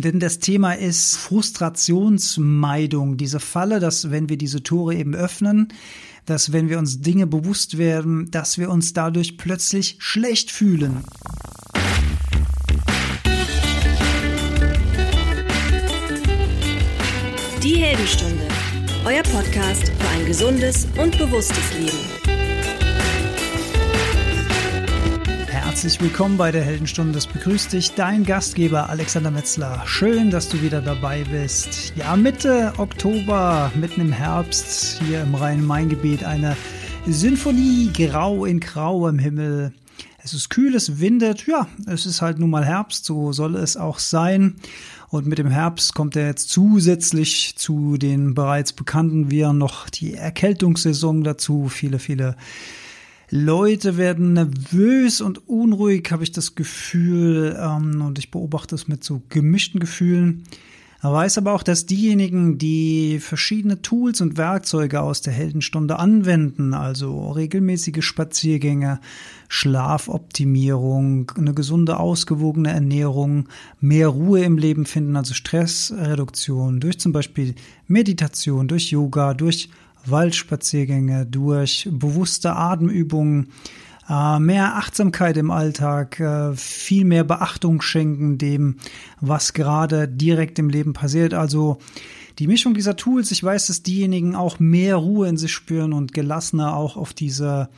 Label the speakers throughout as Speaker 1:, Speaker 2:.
Speaker 1: Denn das Thema ist Frustrationsmeidung. Diese Falle, dass wenn wir diese Tore eben öffnen, dass wenn wir uns Dinge bewusst werden, dass wir uns dadurch plötzlich schlecht fühlen.
Speaker 2: Die Heldenstunde, euer Podcast für ein gesundes und bewusstes Leben.
Speaker 1: Herzlich willkommen bei der Heldenstunde. Das begrüßt dich dein Gastgeber Alexander Metzler. Schön, dass du wieder dabei bist. Ja, Mitte Oktober, mitten im Herbst, hier im Rhein-Main-Gebiet, eine Sinfonie grau in grauem Himmel. Es ist kühl, es windet. Ja, es ist halt nun mal Herbst, so soll es auch sein. Und mit dem Herbst kommt er jetzt zusätzlich zu den bereits bekannten Viren noch die Erkältungssaison dazu. Viele, viele Leute werden nervös und unruhig, habe ich das Gefühl. Ähm, und ich beobachte es mit so gemischten Gefühlen. Er weiß aber auch, dass diejenigen, die verschiedene Tools und Werkzeuge aus der Heldenstunde anwenden, also regelmäßige Spaziergänge, Schlafoptimierung, eine gesunde, ausgewogene Ernährung, mehr Ruhe im Leben finden, also Stressreduktion durch zum Beispiel Meditation, durch Yoga, durch Waldspaziergänge, durch bewusste Atemübungen, äh, mehr Achtsamkeit im Alltag, äh, viel mehr Beachtung schenken dem, was gerade direkt im Leben passiert. Also die Mischung dieser Tools, ich weiß, dass diejenigen auch mehr Ruhe in sich spüren und gelassener auch auf diese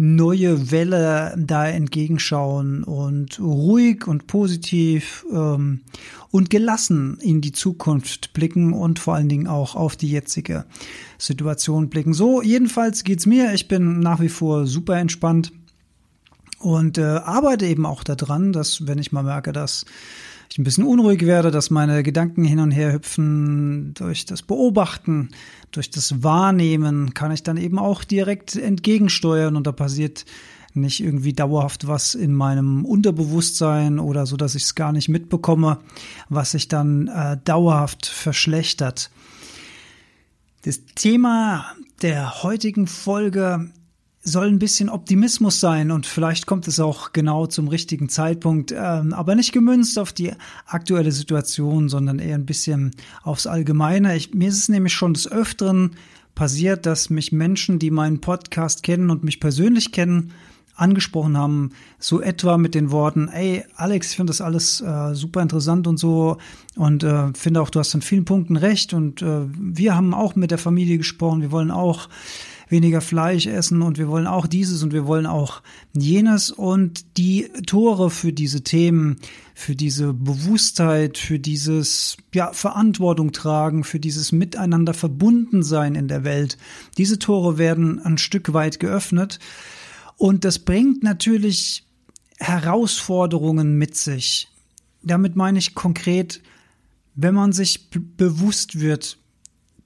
Speaker 1: neue Welle da entgegenschauen und ruhig und positiv ähm, und gelassen in die Zukunft blicken und vor allen Dingen auch auf die jetzige Situation blicken. So, jedenfalls geht's mir. Ich bin nach wie vor super entspannt und äh, arbeite eben auch daran, dass wenn ich mal merke, dass ich ein bisschen unruhig werde, dass meine Gedanken hin und her hüpfen durch das Beobachten, durch das Wahrnehmen, kann ich dann eben auch direkt entgegensteuern und da passiert nicht irgendwie dauerhaft was in meinem Unterbewusstsein oder so, dass ich es gar nicht mitbekomme, was sich dann äh, dauerhaft verschlechtert. Das Thema der heutigen Folge soll ein bisschen Optimismus sein und vielleicht kommt es auch genau zum richtigen Zeitpunkt, ähm, aber nicht gemünzt auf die aktuelle Situation, sondern eher ein bisschen aufs Allgemeine. Ich, mir ist es nämlich schon des Öfteren passiert, dass mich Menschen, die meinen Podcast kennen und mich persönlich kennen, angesprochen haben, so etwa mit den Worten, ey Alex, ich finde das alles äh, super interessant und so. Und äh, finde auch, du hast an vielen Punkten recht. Und äh, wir haben auch mit der Familie gesprochen, wir wollen auch weniger Fleisch essen und wir wollen auch dieses und wir wollen auch jenes. Und die Tore für diese Themen, für diese Bewusstheit, für dieses ja Verantwortung tragen, für dieses Miteinander verbunden sein in der Welt. Diese Tore werden ein Stück weit geöffnet und das bringt natürlich Herausforderungen mit sich. Damit meine ich konkret, wenn man sich bewusst wird,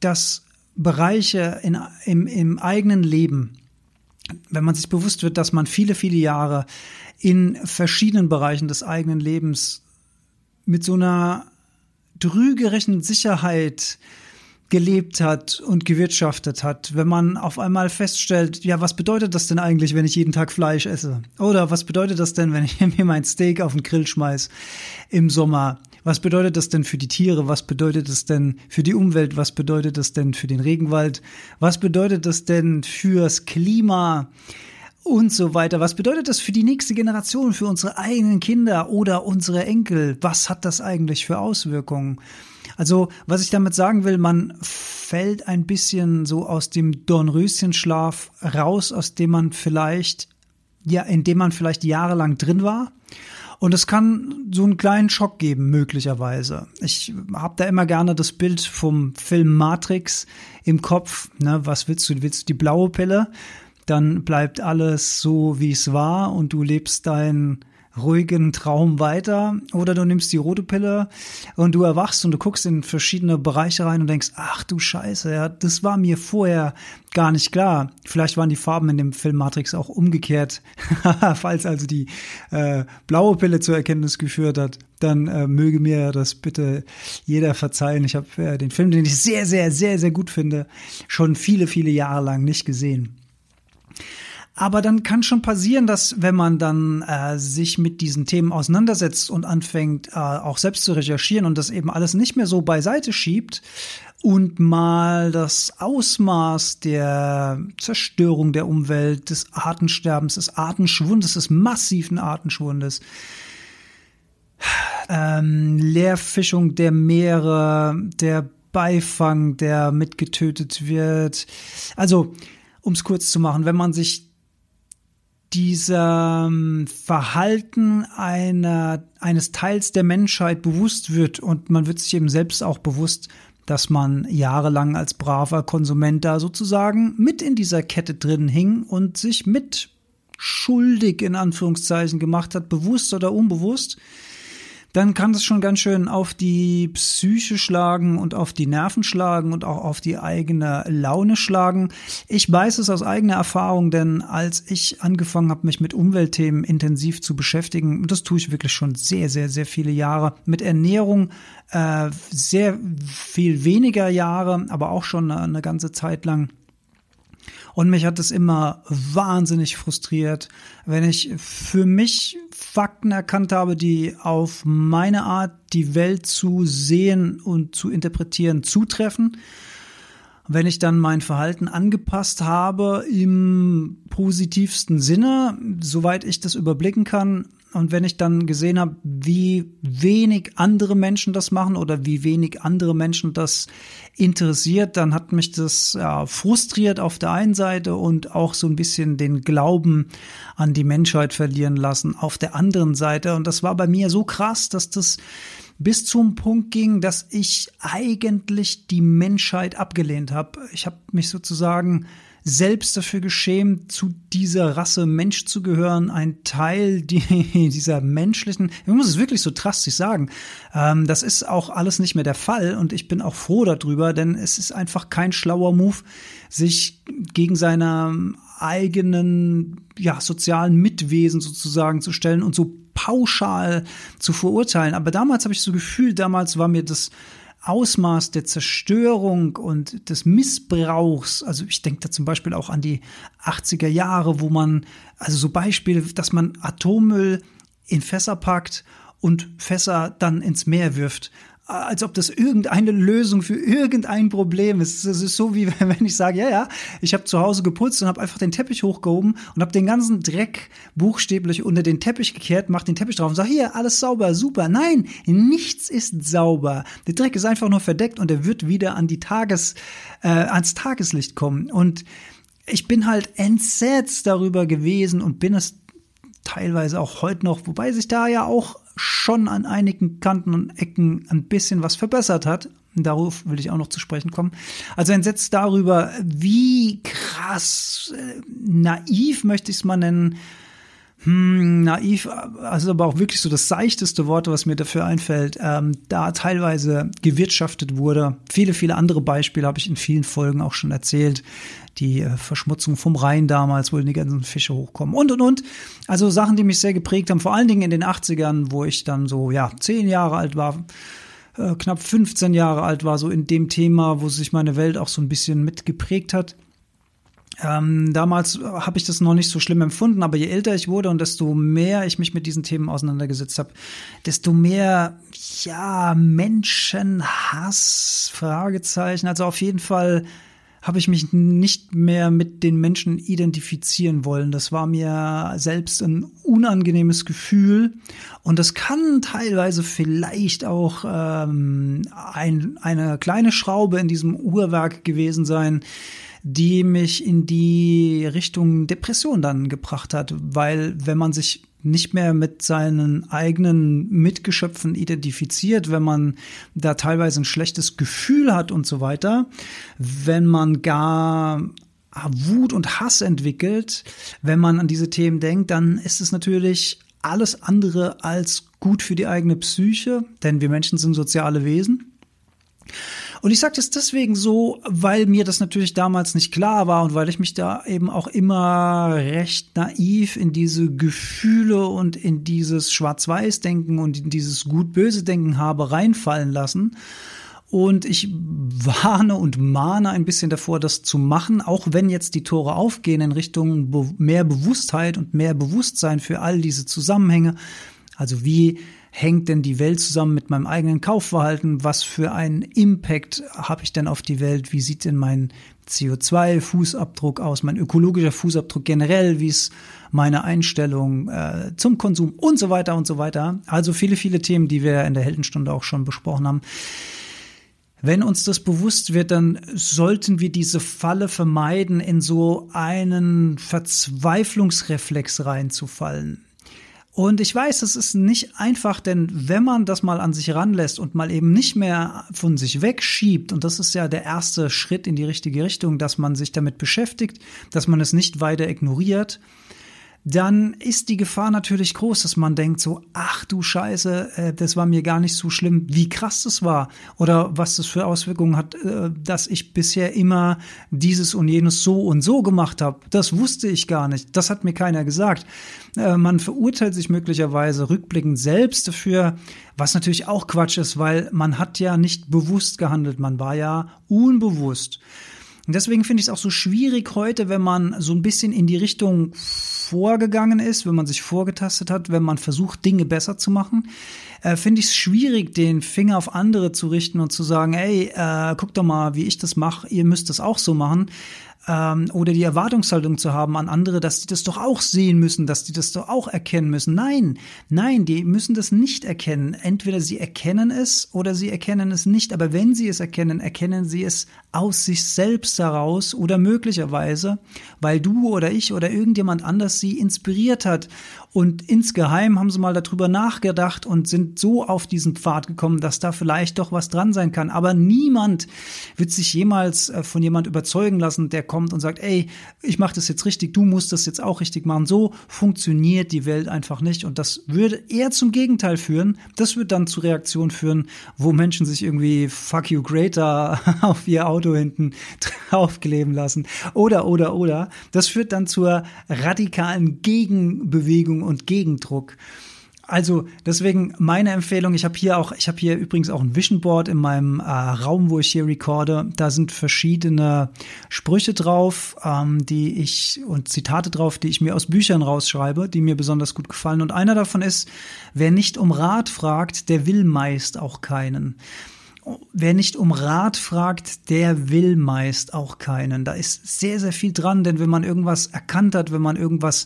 Speaker 1: dass Bereiche in, im, im eigenen Leben, wenn man sich bewusst wird, dass man viele, viele Jahre in verschiedenen Bereichen des eigenen Lebens mit so einer trügerischen Sicherheit gelebt hat und gewirtschaftet hat, wenn man auf einmal feststellt, ja, was bedeutet das denn eigentlich, wenn ich jeden Tag Fleisch esse? Oder was bedeutet das denn, wenn ich mir mein Steak auf den Grill schmeiß im Sommer? Was bedeutet das denn für die Tiere? Was bedeutet das denn für die Umwelt? Was bedeutet das denn für den Regenwald? Was bedeutet das denn fürs Klima? Und so weiter. Was bedeutet das für die nächste Generation, für unsere eigenen Kinder oder unsere Enkel? Was hat das eigentlich für Auswirkungen? Also, was ich damit sagen will, man fällt ein bisschen so aus dem Dornröschenschlaf raus, aus dem man vielleicht, ja, in dem man vielleicht jahrelang drin war und es kann so einen kleinen Schock geben, möglicherweise. Ich habe da immer gerne das Bild vom Film Matrix im Kopf. Ne? Was willst du? Willst du die blaue Pille? Dann bleibt alles so, wie es war und du lebst dein ruhigen Traum weiter oder du nimmst die rote Pille und du erwachst und du guckst in verschiedene Bereiche rein und denkst, ach du Scheiße, ja, das war mir vorher gar nicht klar. Vielleicht waren die Farben in dem Film Matrix auch umgekehrt. Falls also die äh, blaue Pille zur Erkenntnis geführt hat, dann äh, möge mir das bitte jeder verzeihen. Ich habe äh, den Film, den ich sehr, sehr, sehr, sehr gut finde, schon viele, viele Jahre lang nicht gesehen. Aber dann kann schon passieren, dass wenn man dann äh, sich mit diesen Themen auseinandersetzt und anfängt, äh, auch selbst zu recherchieren und das eben alles nicht mehr so beiseite schiebt und mal das Ausmaß der Zerstörung der Umwelt, des Artensterbens, des Artenschwundes, des massiven Artenschwundes, ähm, Leerfischung der Meere, der Beifang, der mitgetötet wird. Also, um es kurz zu machen, wenn man sich dieser Verhalten einer, eines Teils der Menschheit bewusst wird. Und man wird sich eben selbst auch bewusst, dass man jahrelang als braver Konsument da sozusagen mit in dieser Kette drin hing und sich mit schuldig in Anführungszeichen gemacht hat, bewusst oder unbewusst, dann kann das schon ganz schön auf die Psyche schlagen und auf die Nerven schlagen und auch auf die eigene Laune schlagen. Ich weiß es aus eigener Erfahrung, denn als ich angefangen habe, mich mit Umweltthemen intensiv zu beschäftigen, und das tue ich wirklich schon sehr, sehr, sehr viele Jahre, mit Ernährung äh, sehr viel weniger Jahre, aber auch schon eine, eine ganze Zeit lang und mich hat es immer wahnsinnig frustriert, wenn ich für mich Fakten erkannt habe, die auf meine Art, die Welt zu sehen und zu interpretieren, zutreffen. Wenn ich dann mein Verhalten angepasst habe im positivsten Sinne, soweit ich das überblicken kann, und wenn ich dann gesehen habe, wie wenig andere Menschen das machen oder wie wenig andere Menschen das interessiert, dann hat mich das ja, frustriert auf der einen Seite und auch so ein bisschen den Glauben an die Menschheit verlieren lassen auf der anderen Seite. Und das war bei mir so krass, dass das bis zum Punkt ging, dass ich eigentlich die Menschheit abgelehnt habe. Ich habe mich sozusagen selbst dafür geschämt, zu dieser Rasse Mensch zu gehören, ein Teil die, dieser menschlichen, ich muss es wirklich so drastisch sagen, ähm, das ist auch alles nicht mehr der Fall und ich bin auch froh darüber, denn es ist einfach kein schlauer Move, sich gegen seine eigenen ja, sozialen Mitwesen sozusagen zu stellen und so pauschal zu verurteilen. Aber damals habe ich so Gefühl, damals war mir das Ausmaß der Zerstörung und des Missbrauchs, also ich denke da zum Beispiel auch an die 80er Jahre, wo man, also so Beispiele, dass man Atommüll in Fässer packt und Fässer dann ins Meer wirft als ob das irgendeine Lösung für irgendein Problem ist. Es ist so wie wenn ich sage, ja, ja, ich habe zu Hause geputzt und habe einfach den Teppich hochgehoben und habe den ganzen Dreck buchstäblich unter den Teppich gekehrt, mach den Teppich drauf und sage, hier, alles sauber, super. Nein, nichts ist sauber. Der Dreck ist einfach nur verdeckt und er wird wieder an die Tages, äh, ans Tageslicht kommen. Und ich bin halt entsetzt darüber gewesen und bin es teilweise auch heute noch, wobei sich da ja auch schon an einigen Kanten und Ecken ein bisschen was verbessert hat. Darauf will ich auch noch zu sprechen kommen. Also entsetzt darüber, wie krass äh, naiv möchte ich es mal nennen, hm, naiv, also aber auch wirklich so das seichteste Wort, was mir dafür einfällt, ähm, da teilweise gewirtschaftet wurde. Viele, viele andere Beispiele habe ich in vielen Folgen auch schon erzählt. Die äh, Verschmutzung vom Rhein damals, wo die ganzen Fische hochkommen und, und, und. Also Sachen, die mich sehr geprägt haben, vor allen Dingen in den 80ern, wo ich dann so, ja, zehn Jahre alt war, äh, knapp 15 Jahre alt war, so in dem Thema, wo sich meine Welt auch so ein bisschen mitgeprägt hat. Ähm, damals habe ich das noch nicht so schlimm empfunden, aber je älter ich wurde und desto mehr ich mich mit diesen Themen auseinandergesetzt habe, desto mehr, ja, Menschenhass, Fragezeichen, also auf jeden Fall habe ich mich nicht mehr mit den Menschen identifizieren wollen. Das war mir selbst ein unangenehmes Gefühl. Und das kann teilweise vielleicht auch ähm, ein, eine kleine Schraube in diesem Uhrwerk gewesen sein, die mich in die Richtung Depression dann gebracht hat, weil wenn man sich nicht mehr mit seinen eigenen Mitgeschöpfen identifiziert, wenn man da teilweise ein schlechtes Gefühl hat und so weiter, wenn man gar Wut und Hass entwickelt, wenn man an diese Themen denkt, dann ist es natürlich alles andere als gut für die eigene Psyche, denn wir Menschen sind soziale Wesen. Und ich sage das deswegen so, weil mir das natürlich damals nicht klar war und weil ich mich da eben auch immer recht naiv in diese Gefühle und in dieses Schwarz-Weiß-Denken und in dieses Gut-Böse-Denken habe reinfallen lassen. Und ich warne und mahne ein bisschen davor, das zu machen, auch wenn jetzt die Tore aufgehen in Richtung mehr Bewusstheit und mehr Bewusstsein für all diese Zusammenhänge. Also wie hängt denn die Welt zusammen mit meinem eigenen Kaufverhalten? Was für einen Impact habe ich denn auf die Welt? Wie sieht denn mein CO2-Fußabdruck aus, mein ökologischer Fußabdruck generell? Wie ist meine Einstellung äh, zum Konsum und so weiter und so weiter? Also viele, viele Themen, die wir in der Heldenstunde auch schon besprochen haben. Wenn uns das bewusst wird, dann sollten wir diese Falle vermeiden, in so einen Verzweiflungsreflex reinzufallen. Und ich weiß, es ist nicht einfach, denn wenn man das mal an sich ranlässt und mal eben nicht mehr von sich wegschiebt, und das ist ja der erste Schritt in die richtige Richtung, dass man sich damit beschäftigt, dass man es nicht weiter ignoriert, dann ist die Gefahr natürlich groß, dass man denkt so, ach du Scheiße, äh, das war mir gar nicht so schlimm, wie krass das war oder was das für Auswirkungen hat, äh, dass ich bisher immer dieses und jenes so und so gemacht habe. Das wusste ich gar nicht. Das hat mir keiner gesagt. Äh, man verurteilt sich möglicherweise rückblickend selbst dafür, was natürlich auch Quatsch ist, weil man hat ja nicht bewusst gehandelt, man war ja unbewusst. Und deswegen finde ich es auch so schwierig heute, wenn man so ein bisschen in die Richtung vorgegangen ist, wenn man sich vorgetastet hat, wenn man versucht, Dinge besser zu machen, äh, finde ich es schwierig, den Finger auf andere zu richten und zu sagen, ey, äh, guck doch mal, wie ich das mache, ihr müsst das auch so machen ähm, oder die Erwartungshaltung zu haben an andere, dass die das doch auch sehen müssen, dass die das doch auch erkennen müssen. Nein, nein, die müssen das nicht erkennen. Entweder sie erkennen es oder sie erkennen es nicht. Aber wenn sie es erkennen, erkennen sie es aus sich selbst heraus oder möglicherweise, weil du oder ich oder irgendjemand anders sie inspiriert hat. Und insgeheim haben sie mal darüber nachgedacht und sind so auf diesen Pfad gekommen, dass da vielleicht doch was dran sein kann. Aber niemand wird sich jemals äh, von jemand überzeugen lassen, der kommt und sagt, ey, ich mache das jetzt richtig, du musst das jetzt auch richtig machen. So funktioniert die Welt einfach nicht. Und das würde eher zum Gegenteil führen. Das wird dann zu Reaktionen führen, wo Menschen sich irgendwie Fuck you greater auf ihr Auto hinten draufkleben lassen. Oder, oder, oder. Das führt dann zur radikalen Gegenbewegung und Gegendruck. Also deswegen meine Empfehlung, ich habe hier auch, ich habe hier übrigens auch ein Vision Board in meinem äh, Raum, wo ich hier recorde. Da sind verschiedene Sprüche drauf, ähm, die ich und Zitate drauf, die ich mir aus Büchern rausschreibe, die mir besonders gut gefallen. Und einer davon ist, wer nicht um Rat fragt, der will meist auch keinen. Wer nicht um Rat fragt, der will meist auch keinen. Da ist sehr, sehr viel dran, denn wenn man irgendwas erkannt hat, wenn man irgendwas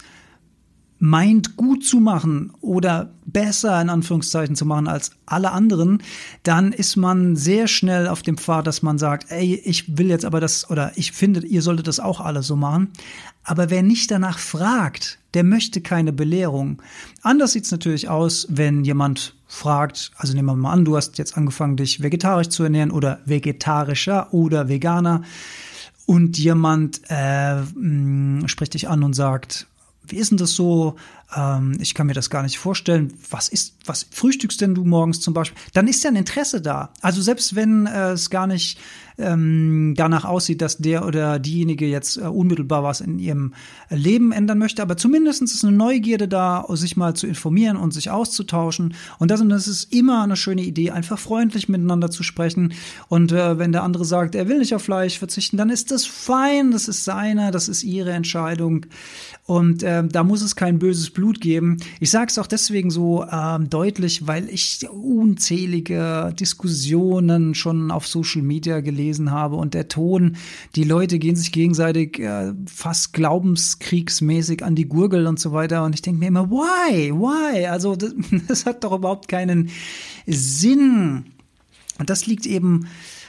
Speaker 1: meint, gut zu machen oder besser in Anführungszeichen zu machen als alle anderen, dann ist man sehr schnell auf dem Pfad, dass man sagt, ey, ich will jetzt aber das oder ich finde, ihr solltet das auch alle so machen. Aber wer nicht danach fragt, der möchte keine Belehrung. Anders sieht's natürlich aus, wenn jemand fragt, also nehmen wir mal an, du hast jetzt angefangen, dich vegetarisch zu ernähren oder vegetarischer oder Veganer und jemand äh, mh, spricht dich an und sagt, wie ist denn das so? Ähm, ich kann mir das gar nicht vorstellen. Was ist, was frühstückst denn du morgens zum Beispiel? Dann ist ja ein Interesse da. Also selbst wenn äh, es gar nicht ähm, danach aussieht, dass der oder diejenige jetzt äh, unmittelbar was in ihrem Leben ändern möchte, aber zumindest ist eine Neugierde da, sich mal zu informieren und sich auszutauschen. Und das, und das ist immer eine schöne Idee, einfach freundlich miteinander zu sprechen. Und äh, wenn der andere sagt, er will nicht auf Fleisch verzichten, dann ist das fein, das ist seine, das ist ihre Entscheidung. Und äh, da muss es kein böses Blut geben. Ich sage es auch deswegen so äh, deutlich, weil ich unzählige Diskussionen schon auf Social Media gelesen habe und der Ton, die Leute gehen sich gegenseitig äh, fast glaubenskriegsmäßig an die Gurgel und so weiter. Und ich denke mir immer, why? Why? Also das, das hat doch überhaupt keinen Sinn. Und das liegt eben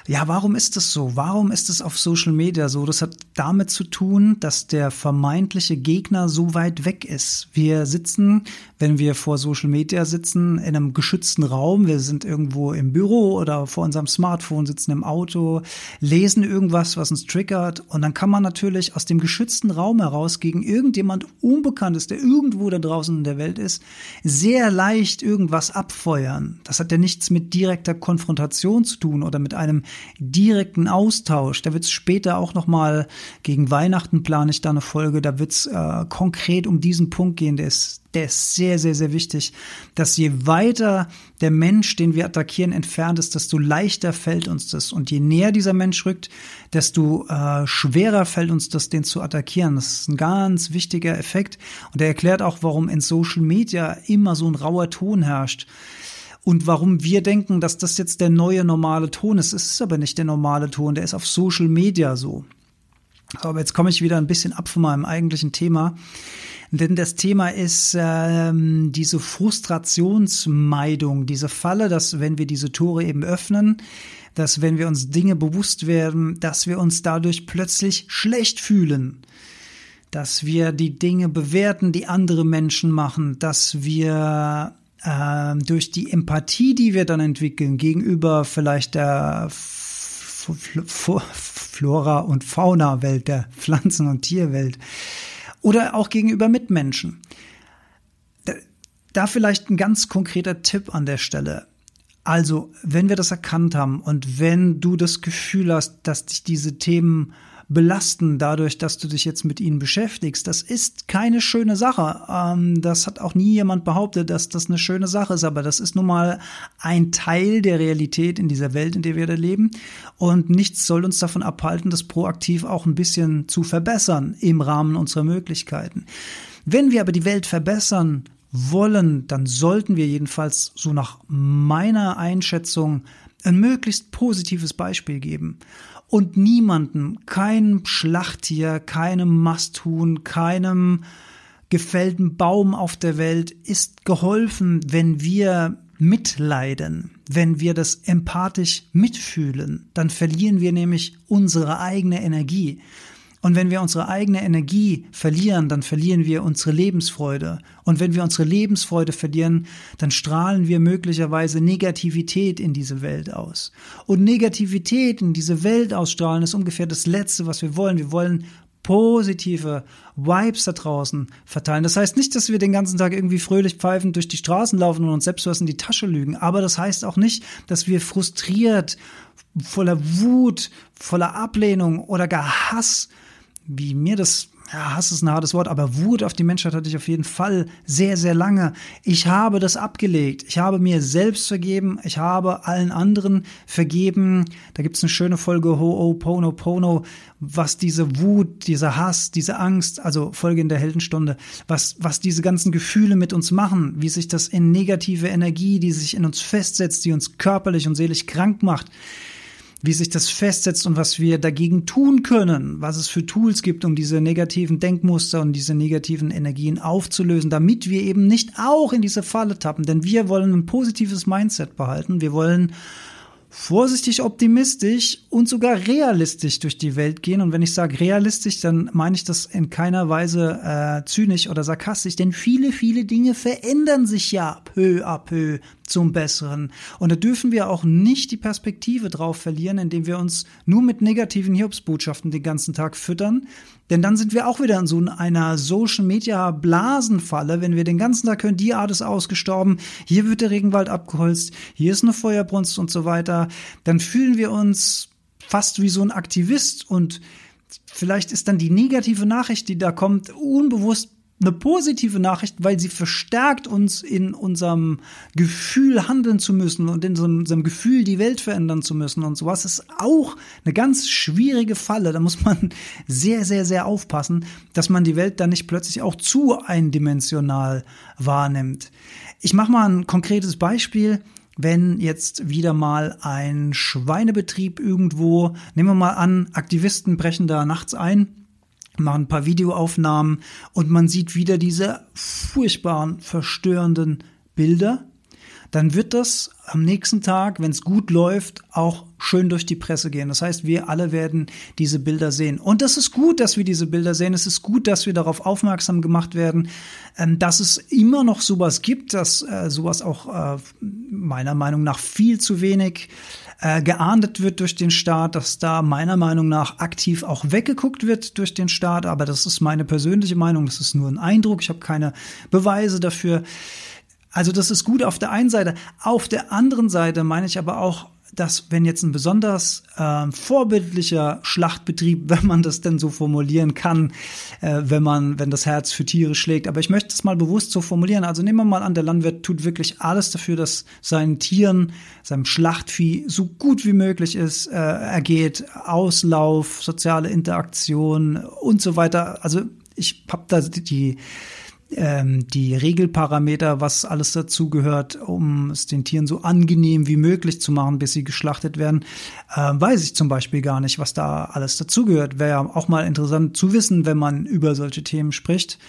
Speaker 1: ja, warum ist das so? Warum ist es auf Social Media so? Das hat damit zu tun, dass der vermeintliche Gegner so weit weg ist. Wir sitzen, wenn wir vor Social Media sitzen, in einem geschützten Raum. Wir sind irgendwo im Büro oder vor unserem Smartphone, sitzen im Auto, lesen irgendwas, was uns triggert. Und dann kann man natürlich aus dem geschützten Raum heraus gegen irgendjemand Unbekanntes, der irgendwo da draußen in der Welt ist, sehr leicht irgendwas abfeuern. Das hat ja nichts mit direkter Konfrontation zu tun oder mit einem direkten Austausch. Da wird es später auch noch mal Gegen Weihnachten plane ich da eine Folge, da wird es äh, konkret um diesen Punkt gehen, der ist, der ist sehr, sehr, sehr wichtig, dass je weiter der Mensch, den wir attackieren, entfernt ist, desto leichter fällt uns das. Und je näher dieser Mensch rückt, desto äh, schwerer fällt uns das, den zu attackieren. Das ist ein ganz wichtiger Effekt. Und er erklärt auch, warum in Social Media immer so ein rauer Ton herrscht und warum wir denken, dass das jetzt der neue normale Ton ist. Es ist aber nicht der normale Ton, der ist auf Social Media so. Aber jetzt komme ich wieder ein bisschen ab von meinem eigentlichen Thema. Denn das Thema ist ähm, diese Frustrationsmeidung, diese Falle, dass wenn wir diese Tore eben öffnen, dass wenn wir uns Dinge bewusst werden, dass wir uns dadurch plötzlich schlecht fühlen, dass wir die Dinge bewerten, die andere Menschen machen, dass wir äh, durch die Empathie, die wir dann entwickeln gegenüber vielleicht der Flora- und Fauna-Welt, der Pflanzen- und Tierwelt oder auch gegenüber Mitmenschen. Da vielleicht ein ganz konkreter Tipp an der Stelle. Also, wenn wir das erkannt haben und wenn du das Gefühl hast, dass dich diese Themen belasten dadurch, dass du dich jetzt mit ihnen beschäftigst. Das ist keine schöne Sache. Ähm, das hat auch nie jemand behauptet, dass das eine schöne Sache ist, aber das ist nun mal ein Teil der Realität in dieser Welt, in der wir da leben. Und nichts soll uns davon abhalten, das proaktiv auch ein bisschen zu verbessern im Rahmen unserer Möglichkeiten. Wenn wir aber die Welt verbessern wollen, dann sollten wir jedenfalls so nach meiner Einschätzung ein möglichst positives Beispiel geben und niemandem, keinem Schlachttier, keinem Masthuhn, keinem gefällten Baum auf der Welt ist geholfen, wenn wir mitleiden, wenn wir das empathisch mitfühlen, dann verlieren wir nämlich unsere eigene Energie. Und wenn wir unsere eigene Energie verlieren, dann verlieren wir unsere Lebensfreude. Und wenn wir unsere Lebensfreude verlieren, dann strahlen wir möglicherweise Negativität in diese Welt aus. Und Negativität in diese Welt ausstrahlen ist ungefähr das Letzte, was wir wollen. Wir wollen positive Vibes da draußen verteilen. Das heißt nicht, dass wir den ganzen Tag irgendwie fröhlich pfeifend durch die Straßen laufen und uns selbst was in die Tasche lügen. Aber das heißt auch nicht, dass wir frustriert, voller Wut, voller Ablehnung oder gar Hass wie mir das, ja, Hass ist ein hartes Wort, aber Wut auf die Menschheit hatte ich auf jeden Fall sehr, sehr lange. Ich habe das abgelegt. Ich habe mir selbst vergeben. Ich habe allen anderen vergeben. Da gibt's eine schöne Folge Ho, Pono, Pono, was diese Wut, dieser Hass, diese Angst, also Folge in der Heldenstunde, was, was diese ganzen Gefühle mit uns machen, wie sich das in negative Energie, die sich in uns festsetzt, die uns körperlich und seelisch krank macht, wie sich das festsetzt und was wir dagegen tun können, was es für Tools gibt, um diese negativen Denkmuster und diese negativen Energien aufzulösen, damit wir eben nicht auch in diese Falle tappen. Denn wir wollen ein positives Mindset behalten. Wir wollen vorsichtig optimistisch und sogar realistisch durch die Welt gehen. Und wenn ich sage realistisch, dann meine ich das in keiner Weise äh, zynisch oder sarkastisch, denn viele, viele Dinge verändern sich ja peu à peu zum Besseren. Und da dürfen wir auch nicht die Perspektive drauf verlieren, indem wir uns nur mit negativen Hiobsbotschaften den ganzen Tag füttern. Denn dann sind wir auch wieder in so einer Social Media Blasenfalle, wenn wir den ganzen Tag hören, die Art ist ausgestorben, hier wird der Regenwald abgeholzt, hier ist eine Feuerbrunst und so weiter. Dann fühlen wir uns fast wie so ein Aktivist und vielleicht ist dann die negative Nachricht, die da kommt, unbewusst eine positive Nachricht, weil sie verstärkt uns in unserem Gefühl handeln zu müssen und in unserem Gefühl die Welt verändern zu müssen und sowas ist auch eine ganz schwierige Falle. Da muss man sehr, sehr, sehr aufpassen, dass man die Welt dann nicht plötzlich auch zu eindimensional wahrnimmt. Ich mache mal ein konkretes Beispiel wenn jetzt wieder mal ein Schweinebetrieb irgendwo, nehmen wir mal an, Aktivisten brechen da nachts ein machen ein paar Videoaufnahmen und man sieht wieder diese furchtbaren, verstörenden Bilder, dann wird das am nächsten Tag, wenn es gut läuft, auch schön durch die Presse gehen. Das heißt, wir alle werden diese Bilder sehen. Und das ist gut, dass wir diese Bilder sehen. Es ist gut, dass wir darauf aufmerksam gemacht werden, ähm, dass es immer noch sowas gibt, dass äh, sowas auch äh, meiner Meinung nach viel zu wenig äh, geahndet wird durch den Staat, dass da meiner Meinung nach aktiv auch weggeguckt wird durch den Staat. Aber das ist meine persönliche Meinung, das ist nur ein Eindruck, ich habe keine Beweise dafür. Also das ist gut auf der einen Seite. Auf der anderen Seite meine ich aber auch, dass wenn jetzt ein besonders äh, vorbildlicher Schlachtbetrieb, wenn man das denn so formulieren kann, äh, wenn man, wenn das Herz für Tiere schlägt, aber ich möchte es mal bewusst so formulieren. Also nehmen wir mal an, der Landwirt tut wirklich alles dafür, dass seinen Tieren, seinem Schlachtvieh so gut wie möglich ist, äh, ergeht, Auslauf, soziale Interaktion und so weiter. Also ich habe da die ähm, die Regelparameter, was alles dazugehört, um es den Tieren so angenehm wie möglich zu machen, bis sie geschlachtet werden, äh, weiß ich zum Beispiel gar nicht, was da alles dazugehört. Wäre ja auch mal interessant zu wissen, wenn man über solche Themen spricht.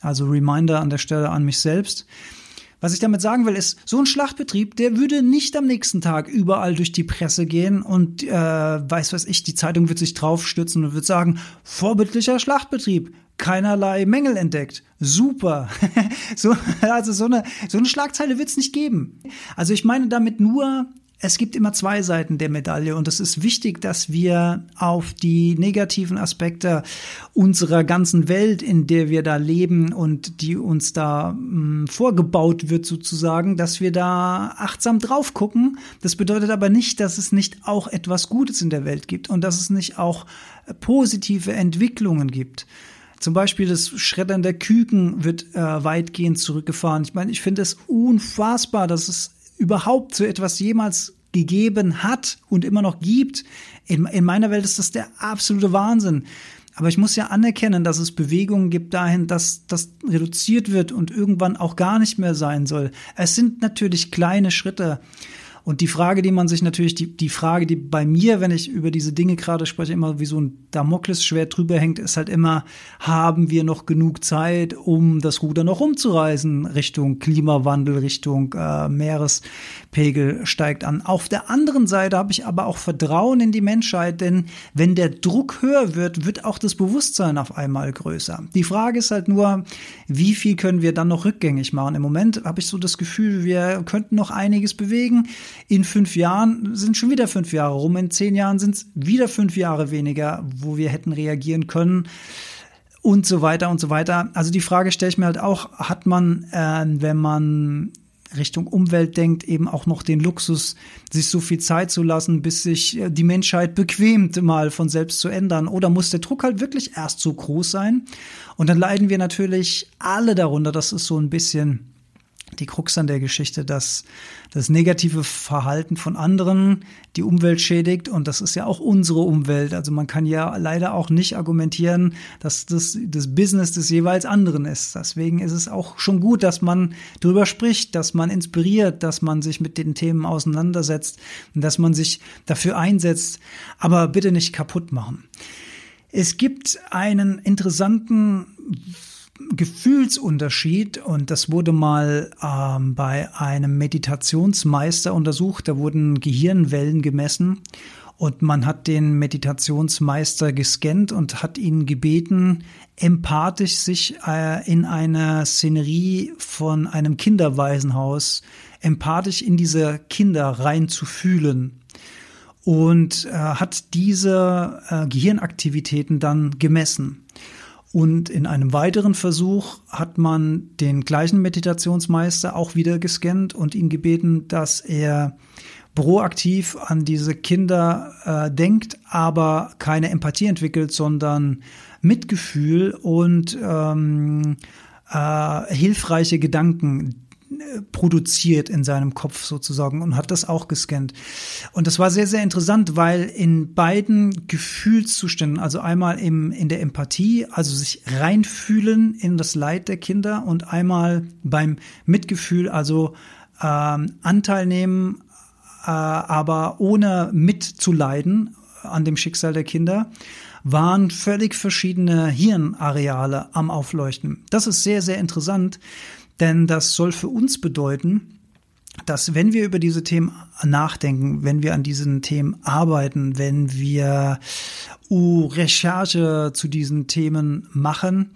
Speaker 1: Also Reminder an der Stelle an mich selbst. Was ich damit sagen will, ist, so ein Schlachtbetrieb, der würde nicht am nächsten Tag überall durch die Presse gehen und äh, weiß was ich, die Zeitung wird sich draufstürzen und wird sagen, vorbildlicher Schlachtbetrieb, keinerlei Mängel entdeckt. Super. so, also so eine, so eine Schlagzeile wird es nicht geben. Also ich meine damit nur, es gibt immer zwei Seiten der Medaille und es ist wichtig, dass wir auf die negativen Aspekte unserer ganzen Welt, in der wir da leben und die uns da mh, hm, vorgebaut wird sozusagen, dass wir da achtsam drauf gucken. Das bedeutet aber nicht, dass es nicht auch etwas Gutes in der Welt gibt und dass es nicht auch positive Entwicklungen gibt. Zum Beispiel das Schreddern der Küken wird äh, weitgehend zurückgefahren. Ich meine, ich finde es unfassbar, dass es überhaupt so etwas jemals gegeben hat und immer noch gibt. In, in meiner Welt ist das der absolute Wahnsinn. Aber ich muss ja anerkennen, dass es Bewegungen gibt dahin, dass das reduziert wird und irgendwann auch gar nicht mehr sein soll. Es sind natürlich kleine Schritte. Und die Frage, die man sich natürlich, die, die Frage, die bei mir, wenn ich über diese Dinge gerade spreche, immer wie so ein Damoklesschwert drüber hängt, ist halt immer, haben wir noch genug Zeit, um das Ruder noch umzureisen Richtung Klimawandel, Richtung äh, Meerespegel steigt an. Auf der anderen Seite habe ich aber auch Vertrauen in die Menschheit, denn wenn der Druck höher wird, wird auch das Bewusstsein auf einmal größer. Die Frage ist halt nur, wie viel können wir dann noch rückgängig machen? Im Moment habe ich so das Gefühl, wir könnten noch einiges bewegen. In fünf Jahren sind schon wieder fünf Jahre rum, in zehn Jahren sind es wieder fünf Jahre weniger, wo wir hätten reagieren können und so weiter und so weiter. Also die Frage stelle ich mir halt auch, hat man, äh, wenn man Richtung Umwelt denkt, eben auch noch den Luxus, sich so viel Zeit zu lassen, bis sich äh, die Menschheit bequemt, mal von selbst zu ändern? Oder muss der Druck halt wirklich erst so groß sein? Und dann leiden wir natürlich alle darunter. Das ist so ein bisschen die Krux an der Geschichte, dass das negative Verhalten von anderen die Umwelt schädigt und das ist ja auch unsere Umwelt. Also man kann ja leider auch nicht argumentieren, dass das das Business des jeweils anderen ist. Deswegen ist es auch schon gut, dass man darüber spricht, dass man inspiriert, dass man sich mit den Themen auseinandersetzt und dass man sich dafür einsetzt, aber bitte nicht kaputt machen. Es gibt einen interessanten Gefühlsunterschied und das wurde mal ähm, bei einem Meditationsmeister untersucht. Da wurden Gehirnwellen gemessen und man hat den Meditationsmeister gescannt und hat ihn gebeten, empathisch sich äh, in einer Szenerie von einem Kinderwaisenhaus empathisch in diese Kinder reinzufühlen und äh, hat diese äh, Gehirnaktivitäten dann gemessen. Und in einem weiteren Versuch hat man den gleichen Meditationsmeister auch wieder gescannt und ihn gebeten, dass er proaktiv an diese Kinder äh, denkt, aber keine Empathie entwickelt, sondern Mitgefühl und ähm, äh, hilfreiche Gedanken produziert in seinem Kopf sozusagen und hat das auch gescannt. Und das war sehr, sehr interessant, weil in beiden Gefühlszuständen, also einmal im, in der Empathie, also sich reinfühlen in das Leid der Kinder und einmal beim Mitgefühl, also ähm, Anteil nehmen, äh, aber ohne mitzuleiden an dem Schicksal der Kinder, waren völlig verschiedene Hirnareale am Aufleuchten. Das ist sehr, sehr interessant, denn das soll für uns bedeuten, dass wenn wir über diese Themen nachdenken, wenn wir an diesen Themen arbeiten, wenn wir uh, Recherche zu diesen Themen machen,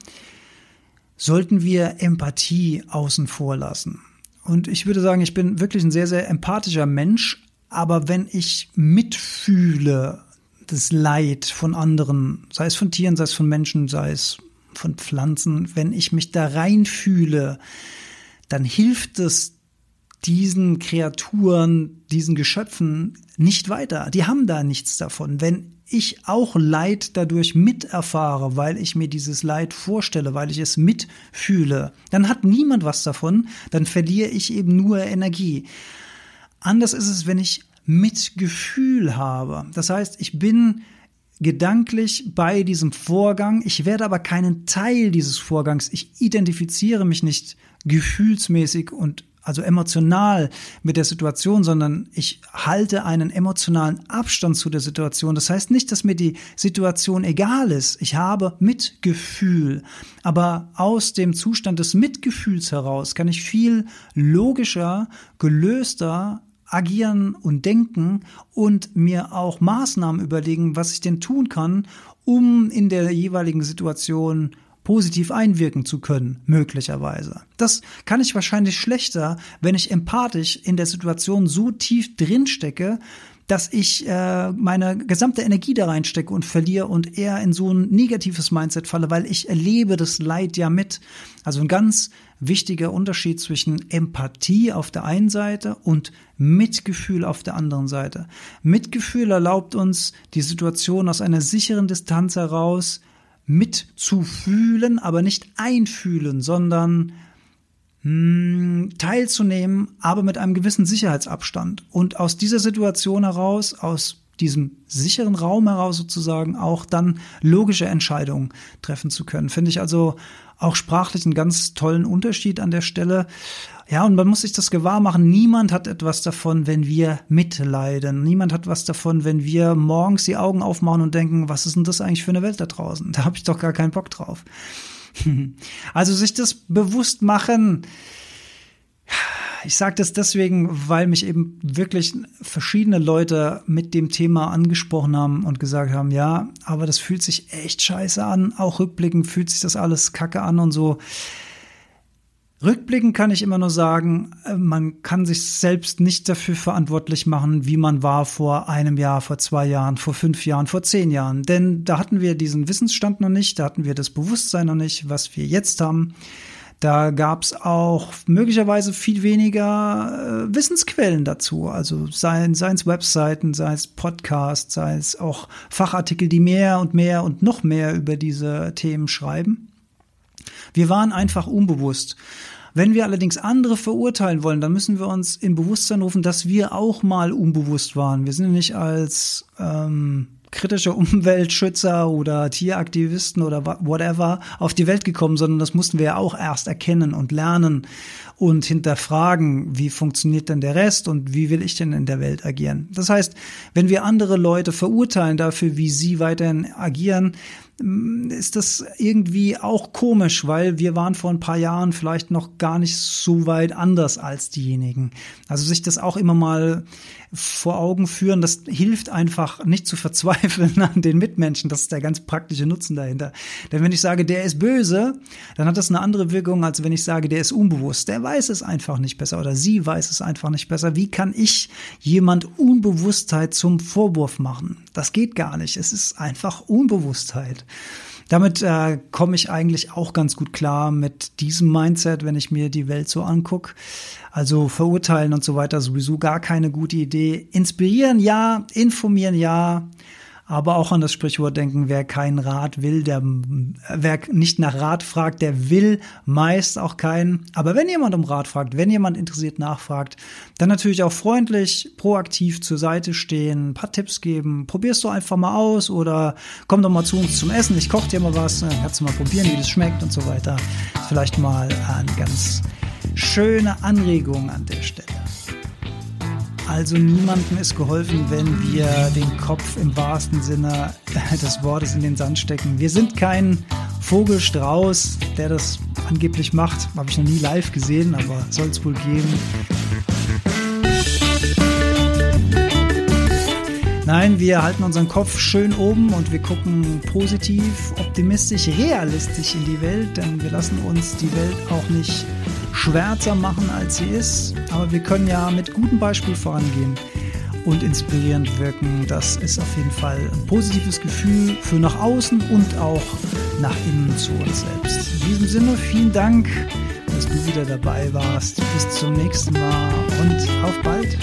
Speaker 1: sollten wir Empathie außen vor lassen. Und ich würde sagen, ich bin wirklich ein sehr, sehr empathischer Mensch, aber wenn ich mitfühle, das Leid von anderen, sei es von Tieren, sei es von Menschen, sei es von Pflanzen, wenn ich mich da reinfühle, dann hilft es diesen Kreaturen, diesen Geschöpfen nicht weiter. Die haben da nichts davon. Wenn ich auch Leid dadurch miterfahre, weil ich mir dieses Leid vorstelle, weil ich es mitfühle, dann hat niemand was davon, dann verliere ich eben nur Energie. Anders ist es, wenn ich Mitgefühl habe. Das heißt, ich bin gedanklich bei diesem Vorgang, ich werde aber keinen Teil dieses Vorgangs, ich identifiziere mich nicht gefühlsmäßig und also emotional mit der Situation, sondern ich halte einen emotionalen Abstand zu der Situation. Das heißt nicht, dass mir die Situation egal ist. Ich habe Mitgefühl. Aber aus dem Zustand des Mitgefühls heraus kann ich viel logischer, gelöster agieren und denken und mir auch Maßnahmen überlegen, was ich denn tun kann, um in der jeweiligen Situation positiv einwirken zu können, möglicherweise. Das kann ich wahrscheinlich schlechter, wenn ich empathisch in der Situation so tief drin stecke, dass ich äh, meine gesamte Energie da reinstecke und verliere und eher in so ein negatives Mindset falle, weil ich erlebe das Leid ja mit. Also ein ganz wichtiger Unterschied zwischen Empathie auf der einen Seite und Mitgefühl auf der anderen Seite. Mitgefühl erlaubt uns, die Situation aus einer sicheren Distanz heraus mitzufühlen, aber nicht einfühlen, sondern teilzunehmen, aber mit einem gewissen Sicherheitsabstand. Und aus dieser Situation heraus, aus diesem sicheren Raum heraus sozusagen auch dann logische Entscheidungen treffen zu können. Finde ich also auch sprachlich einen ganz tollen Unterschied an der Stelle. Ja, und man muss sich das gewahr machen. Niemand hat etwas davon, wenn wir mitleiden. Niemand hat was davon, wenn wir morgens die Augen aufmachen und denken, was ist denn das eigentlich für eine Welt da draußen? Da habe ich doch gar keinen Bock drauf. Also sich das bewusst machen. Ich sage das deswegen, weil mich eben wirklich verschiedene Leute mit dem Thema angesprochen haben und gesagt haben, ja, aber das fühlt sich echt scheiße an. Auch rückblickend fühlt sich das alles kacke an und so. Rückblickend kann ich immer nur sagen, äh, man kann sich selbst nicht dafür verantwortlich machen, wie man war vor einem Jahr, vor zwei Jahren, vor fünf Jahren, vor zehn Jahren. Denn da hatten wir diesen Wissensstand noch nicht, da hatten wir das Bewusstsein noch nicht, was wir jetzt haben. Da gab es auch möglicherweise viel weniger äh, Wissensquellen dazu. Also seien, seien es Webseiten, sei es Podcasts, sei es auch Fachartikel, die mehr und mehr und noch mehr über diese Themen schreiben. Wir waren einfach unbewusst. Wenn wir allerdings andere verurteilen wollen, dann müssen wir uns in Bewusstsein rufen, dass wir auch mal unbewusst waren. Wir sind nicht als ähm, kritische Umweltschützer oder Tieraktivisten oder whatever auf die Welt gekommen, sondern das mussten wir ja auch erst erkennen und lernen und hinterfragen, wie funktioniert denn der Rest und wie will ich denn in der Welt agieren. Das heißt, wenn wir andere Leute verurteilen dafür, wie sie weiterhin agieren, ist das irgendwie auch komisch, weil wir waren vor ein paar Jahren vielleicht noch gar nicht so weit anders als diejenigen. Also sich das auch immer mal vor Augen führen, das hilft einfach nicht zu verzweifeln an den Mitmenschen. Das ist der ganz praktische Nutzen dahinter. Denn wenn ich sage, der ist böse, dann hat das eine andere Wirkung, als wenn ich sage, der ist unbewusst. Der weiß es einfach nicht besser oder sie weiß es einfach nicht besser. Wie kann ich jemand Unbewusstheit zum Vorwurf machen? Das geht gar nicht. Es ist einfach Unbewusstheit. Damit äh, komme ich eigentlich auch ganz gut klar mit diesem Mindset, wenn ich mir die Welt so angucke. Also verurteilen und so weiter sowieso gar keine gute Idee. Inspirieren ja, informieren ja, aber auch an das Sprichwort denken, wer keinen Rat will, der, wer nicht nach Rat fragt, der will meist auch keinen. Aber wenn jemand um Rat fragt, wenn jemand interessiert nachfragt, dann natürlich auch freundlich, proaktiv zur Seite stehen, ein paar Tipps geben. Probierst du einfach mal aus oder komm doch mal zu uns zum Essen. Ich koche dir mal was, kannst du mal probieren, wie das schmeckt und so weiter. Vielleicht mal eine ganz schöne Anregung an der Stelle. Also niemandem ist geholfen, wenn wir den Kopf im wahrsten Sinne des Wortes in den Sand stecken. Wir sind kein Vogelstrauß, der das angeblich macht. Habe ich noch nie live gesehen, aber soll es wohl geben. Nein, wir halten unseren Kopf schön oben und wir gucken positiv, optimistisch, realistisch in die Welt, denn wir lassen uns die Welt auch nicht schwärzer machen, als sie ist. Aber wir können ja mit gutem Beispiel vorangehen und inspirierend wirken. Das ist auf jeden Fall ein positives Gefühl für nach außen und auch nach innen zu uns selbst. In diesem Sinne, vielen Dank. dass du wieder dabei warst. Bis zum nächsten Mal und auf bald.